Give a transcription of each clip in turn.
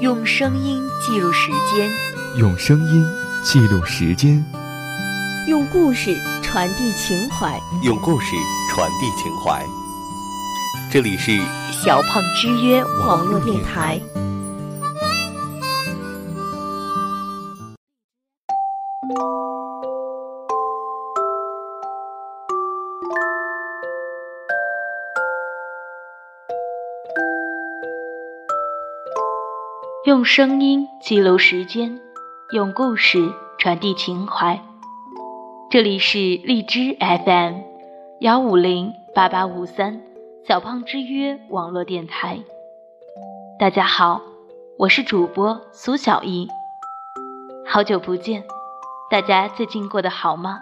用声音记录时间，用声音记录时间，用故事传递情怀，用故事传递情怀。这里是小胖之约网络电台。用声音记录时间，用故事传递情怀。这里是荔枝 FM 幺五零八八五三小胖之约网络电台。大家好，我是主播苏小艺。好久不见，大家最近过得好吗？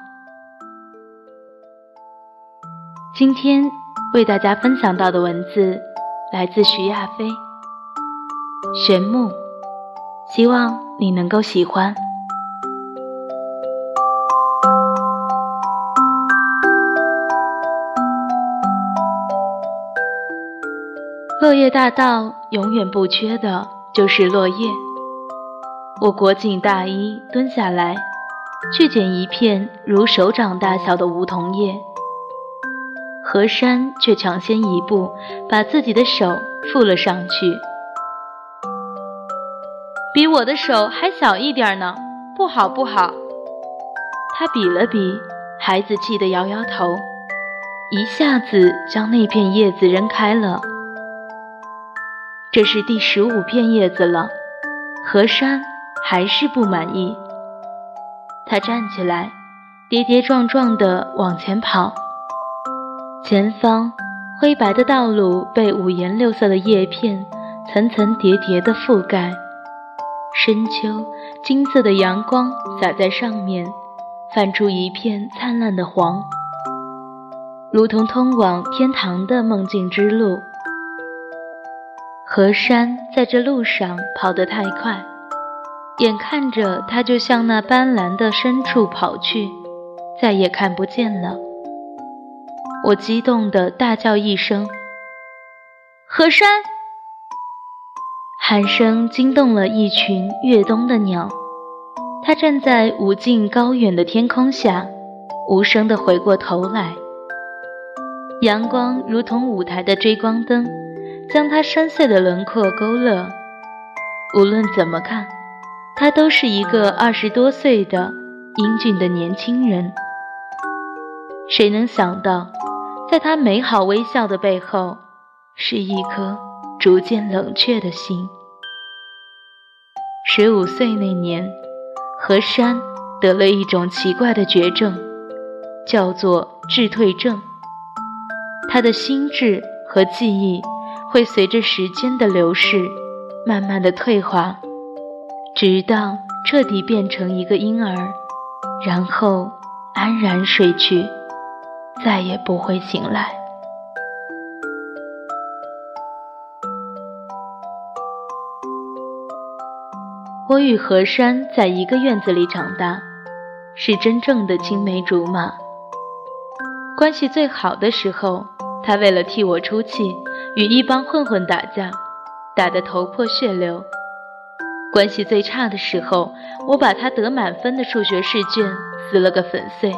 今天为大家分享到的文字来自徐亚飞。玄木，希望你能够喜欢。落叶大道永远不缺的就是落叶。我裹紧大衣，蹲下来，去捡一片如手掌大小的梧桐叶。何山却抢先一步，把自己的手附了上去。比我的手还小一点呢，不好不好。他比了比，孩子气得摇摇头，一下子将那片叶子扔开了。这是第十五片叶子了，河山还是不满意。他站起来，跌跌撞撞地往前跑。前方灰白的道路被五颜六色的叶片层层叠叠地覆盖。深秋，金色的阳光洒在上面，泛出一片灿烂的黄，如同通往天堂的梦境之路。河山在这路上跑得太快，眼看着他就向那斑斓的深处跑去，再也看不见了。我激动地大叫一声：“河山！”喊声惊动了一群越冬的鸟，它站在无尽高远的天空下，无声地回过头来。阳光如同舞台的追光灯，将它深邃的轮廓勾勒。无论怎么看，他都是一个二十多岁的英俊的年轻人。谁能想到，在他美好微笑的背后，是一颗……逐渐冷却的心。十五岁那年，何山得了一种奇怪的绝症，叫做智退症。他的心智和记忆会随着时间的流逝，慢慢的退化，直到彻底变成一个婴儿，然后安然睡去，再也不会醒来。我与何山在一个院子里长大，是真正的青梅竹马。关系最好的时候，他为了替我出气，与一帮混混打架，打得头破血流；关系最差的时候，我把他得满分的数学试卷撕了个粉碎，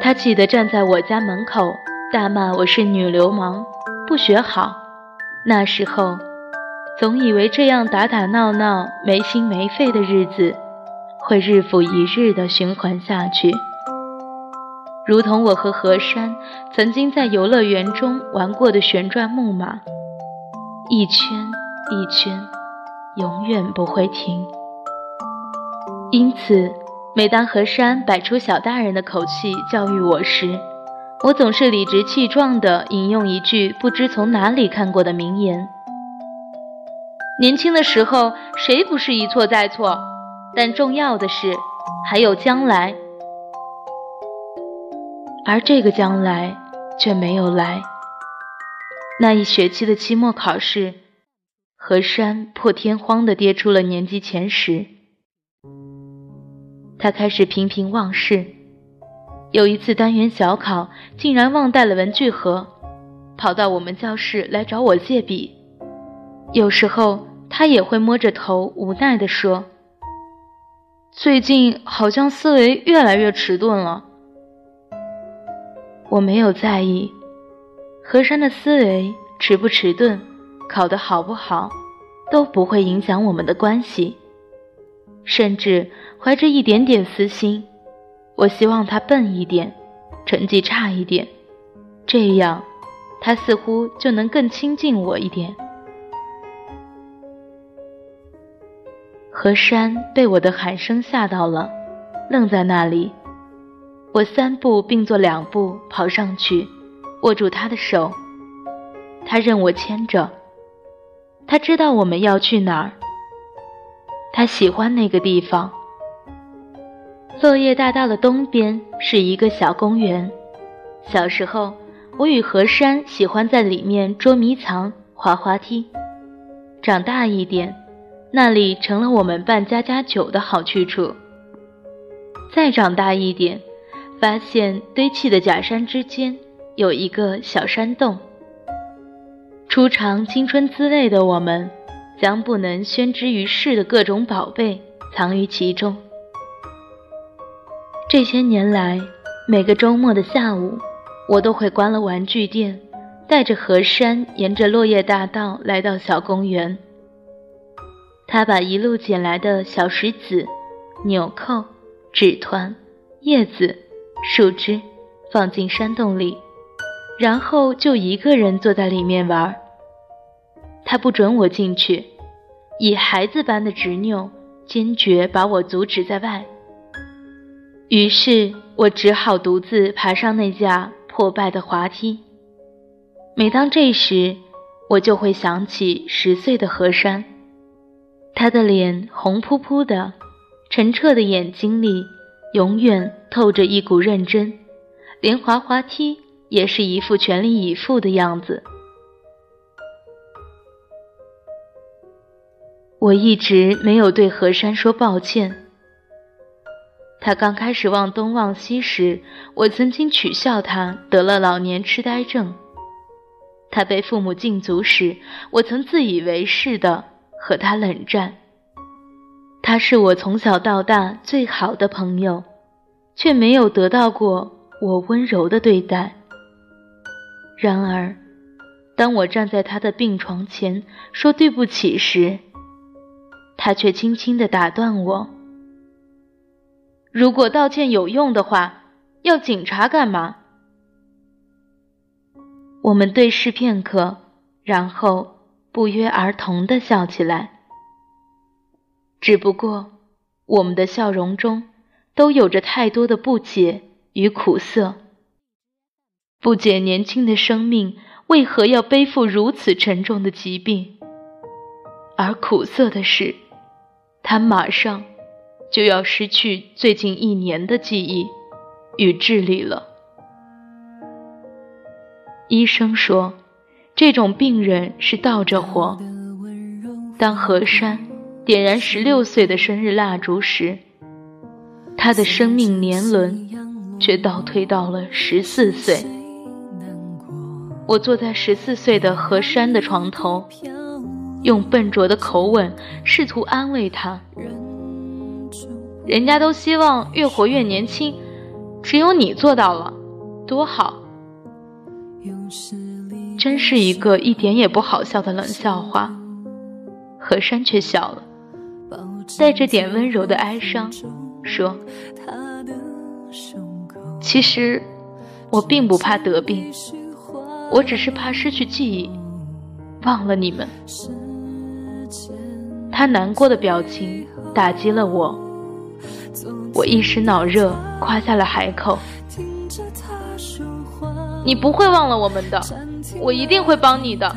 他气得站在我家门口大骂我是女流氓，不学好。那时候。总以为这样打打闹闹、没心没肺的日子，会日复一日的循环下去，如同我和何山曾经在游乐园中玩过的旋转木马，一圈一圈，永远不会停。因此，每当何山摆出小大人的口气教育我时，我总是理直气壮地引用一句不知从哪里看过的名言。年轻的时候，谁不是一错再错？但重要的是，还有将来。而这个将来却没有来。那一学期的期末考试，何山破天荒地跌出了年级前十。他开始频频忘事，有一次单元小考，竟然忘带了文具盒。跑到我们教室来找我借笔，有时候他也会摸着头无奈地说：“最近好像思维越来越迟钝了。”我没有在意，何山的思维迟不迟钝，考得好不好，都不会影响我们的关系。甚至怀着一点点私心，我希望他笨一点，成绩差一点，这样。他似乎就能更亲近我一点。何山被我的喊声吓到了，愣在那里。我三步并作两步跑上去，握住他的手。他任我牵着。他知道我们要去哪儿。他喜欢那个地方。落叶大道的东边是一个小公园。小时候。我与何山喜欢在里面捉迷藏、滑滑梯。长大一点，那里成了我们办家家酒的好去处。再长大一点，发现堆砌的假山之间有一个小山洞。初尝青春滋味的我们，将不能宣之于世的各种宝贝藏于其中。这些年来，每个周末的下午。我都会关了玩具店，带着河山沿着落叶大道来到小公园。他把一路捡来的小石子、纽扣、纸团、叶子、树枝放进山洞里，然后就一个人坐在里面玩。他不准我进去，以孩子般的执拗，坚决把我阻止在外。于是我只好独自爬上那架。破败的滑梯。每当这时，我就会想起十岁的何山，他的脸红扑扑的，澄澈的眼睛里永远透着一股认真，连滑滑梯也是一副全力以赴的样子。我一直没有对何山说抱歉。他刚开始忘东忘西时，我曾经取笑他得了老年痴呆症；他被父母禁足时，我曾自以为是的和他冷战。他是我从小到大最好的朋友，却没有得到过我温柔的对待。然而，当我站在他的病床前说对不起时，他却轻轻地打断我。如果道歉有用的话，要警察干嘛？我们对视片刻，然后不约而同的笑起来。只不过，我们的笑容中都有着太多的不解与苦涩。不解年轻的生命为何要背负如此沉重的疾病，而苦涩的是，他马上。就要失去最近一年的记忆与智力了。医生说，这种病人是倒着活。当何山点燃十六岁的生日蜡烛时，他的生命年轮却倒退到了十四岁。我坐在十四岁的何山的床头，用笨拙的口吻试图安慰他。人家都希望越活越年轻，只有你做到了，多好！真是一个一点也不好笑的冷笑话。何山却笑了，带着点温柔的哀伤，说：“其实我并不怕得病，我只是怕失去记忆，忘了你们。”他难过的表情打击了我。我一时脑热，夸下了海口。你不会忘了我们的，我一定会帮你的。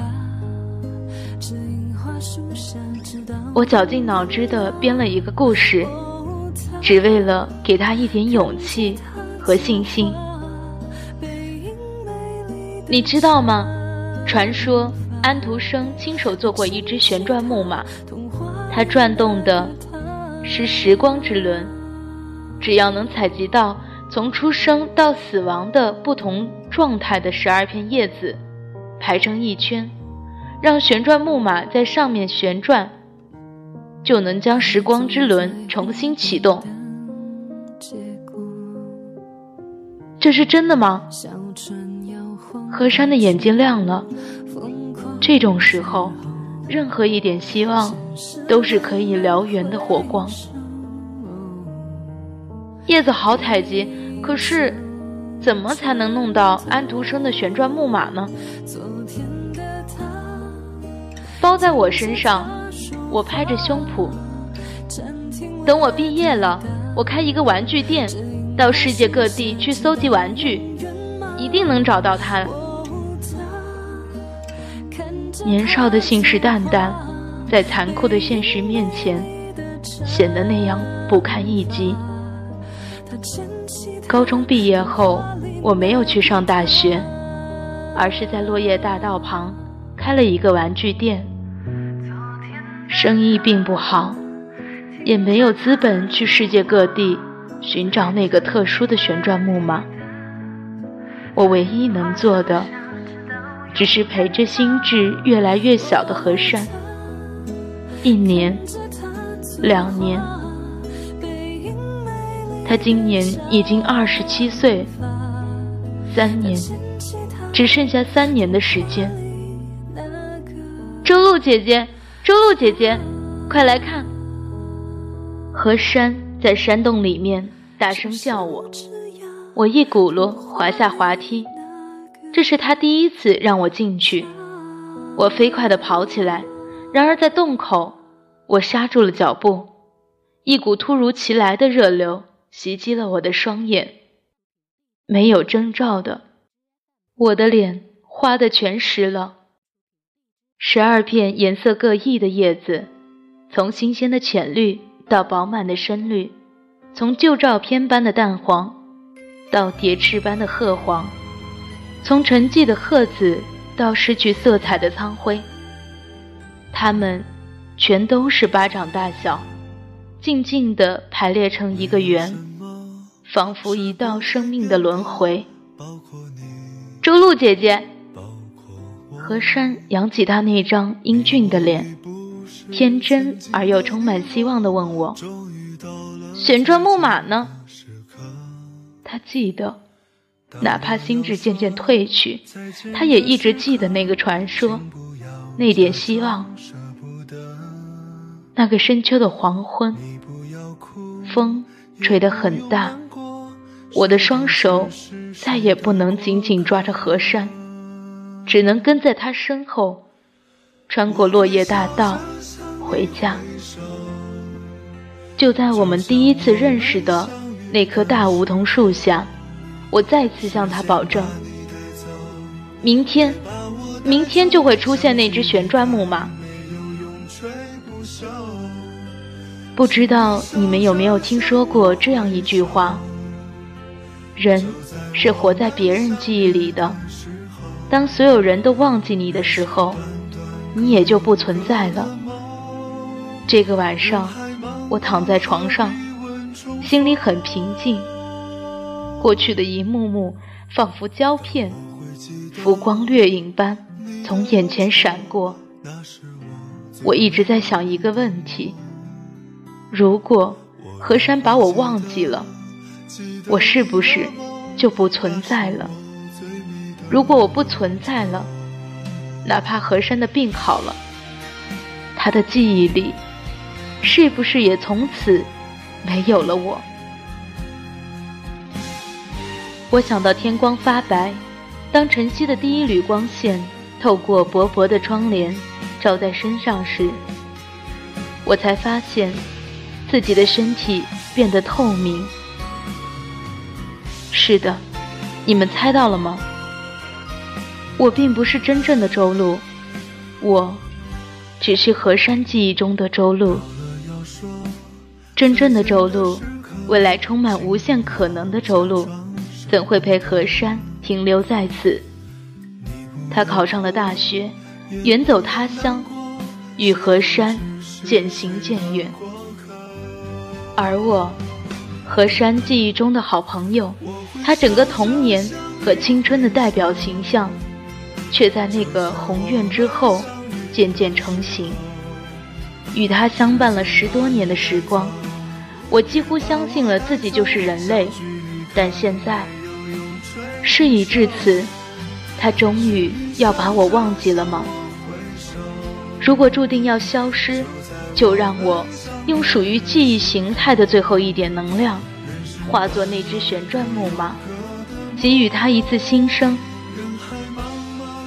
我绞尽脑汁的编了一个故事，只为了给他一点勇气和信心。你知道吗？传说安徒生亲手做过一只旋转木马，它转动的是时光之轮。只要能采集到从出生到死亡的不同状态的十二片叶子，排成一圈，让旋转木马在上面旋转，就能将时光之轮重新启动。这是真的吗？河山的眼睛亮了。这种时候，任何一点希望都是可以燎原的火光。叶子好采集，可是怎么才能弄到安徒生的旋转木马呢？包在我身上，我拍着胸脯。等我毕业了，我开一个玩具店，到世界各地去搜集玩具，一定能找到它。年少的信誓旦旦，在残酷的现实面前，显得那样不堪一击。高中毕业后，我没有去上大学，而是在落叶大道旁开了一个玩具店。生意并不好，也没有资本去世界各地寻找那个特殊的旋转木马。我唯一能做的，只是陪着心智越来越小的和山，一年，两年。他今年已经二十七岁，三年，只剩下三年的时间。周露姐姐，周露姐姐，快来看！何山在山洞里面大声叫我，我一骨碌滑下滑梯。这是他第一次让我进去，我飞快地跑起来，然而在洞口，我刹住了脚步，一股突如其来的热流。袭击了我的双眼，没有征兆的，我的脸花的全湿了。十二片颜色各异的叶子，从新鲜的浅绿到饱满的深绿，从旧照片般的淡黄到蝶翅般的褐黄，从沉寂的褐紫到失去色彩的苍灰，它们全都是巴掌大小。静静地排列成一个圆，仿佛一道生命的轮回。周露姐姐，何山扬起他那张英俊的脸，天真而又充满希望地问我：“旋转木马呢？”他记得，哪怕心智渐渐褪去，他也一直记得那个传说，那点希望。那个深秋的黄昏，风吹得很大，我的双手再也不能紧紧抓着河山，只能跟在他身后，穿过落叶大道回家。就在我们第一次认识的那棵大梧桐树下，我再次向他保证：明天，明天就会出现那只旋转木马。不知道你们有没有听说过这样一句话：人是活在别人记忆里的。当所有人都忘记你的时候，你也就不存在了。这个晚上，我躺在床上，心里很平静。过去的一幕幕，仿佛胶片，浮光掠影般从眼前闪过。我一直在想一个问题。如果河山把我忘记了，我是不是就不存在了？如果我不存在了，哪怕河山的病好了，他的记忆里是不是也从此没有了我？我想到天光发白，当晨曦的第一缕光线透过薄薄的窗帘照在身上时，我才发现。自己的身体变得透明。是的，你们猜到了吗？我并不是真正的周路，我只是河山记忆中的周路。真正的周路，未来充满无限可能的周路，怎会陪河山停留在此？他考上了大学，远走他乡，与河山渐行渐远。而我，河山记忆中的好朋友，他整个童年和青春的代表形象，却在那个宏愿之后渐渐成型。与他相伴了十多年的时光，我几乎相信了自己就是人类。但现在，事已至此，他终于要把我忘记了吗？如果注定要消失，就让我用属于记忆形态的最后一点能量，化作那只旋转木马，给予他一次新生。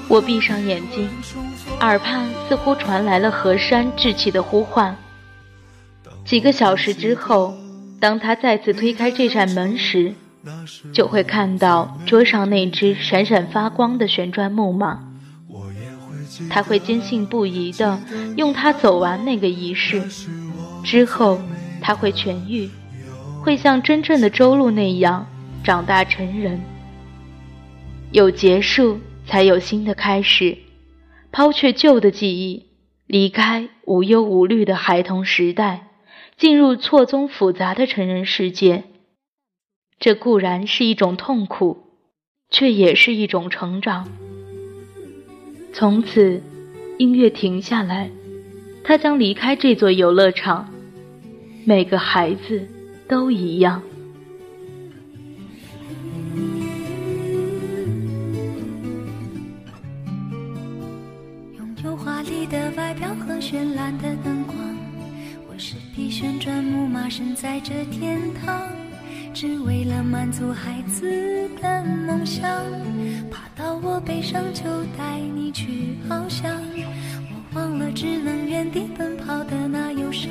我闭上眼睛，耳畔似乎传来了河山稚气的呼唤。几个小时之后，当他再次推开这扇门时，就会看到桌上那只闪闪发光的旋转木马。他会坚信不疑地用它走完那个仪式，之后他会痊愈，会像真正的周路那样长大成人。有结束，才有新的开始。抛却旧的记忆，离开无忧无虑的孩童时代，进入错综复杂的成人世界。这固然是一种痛苦，却也是一种成长。从此，音乐停下来，他将离开这座游乐场。每个孩子都一样。拥有华丽的外表和绚烂的灯光，我是匹旋转木马，身在这天堂。只为了满足孩子的梦想，爬到我背上就带你去翱翔。我忘了只能原地奔跑的那忧伤，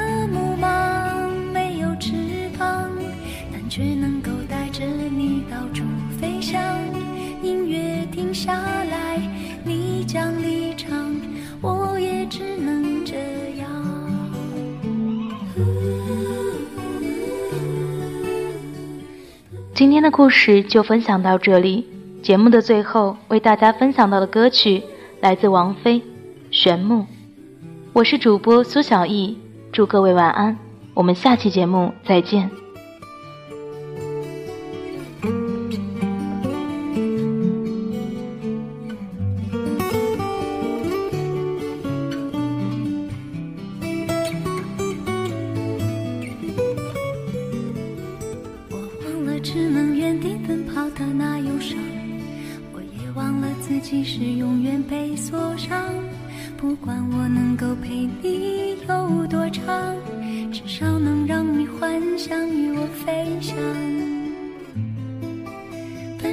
今天的故事就分享到这里。节目的最后，为大家分享到的歌曲来自王菲《玄木》。我是主播苏小艺，祝各位晚安。我们下期节目再见。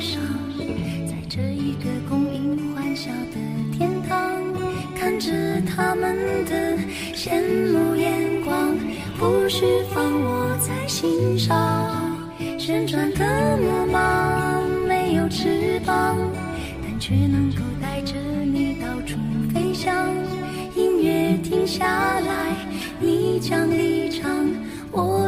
上，在这一个供应欢笑的天堂，看着他们的羡慕眼光，不需放我在心上。旋转的木马没有翅膀，但却能够带着你到处飞翔。音乐停下来，你将离场，我。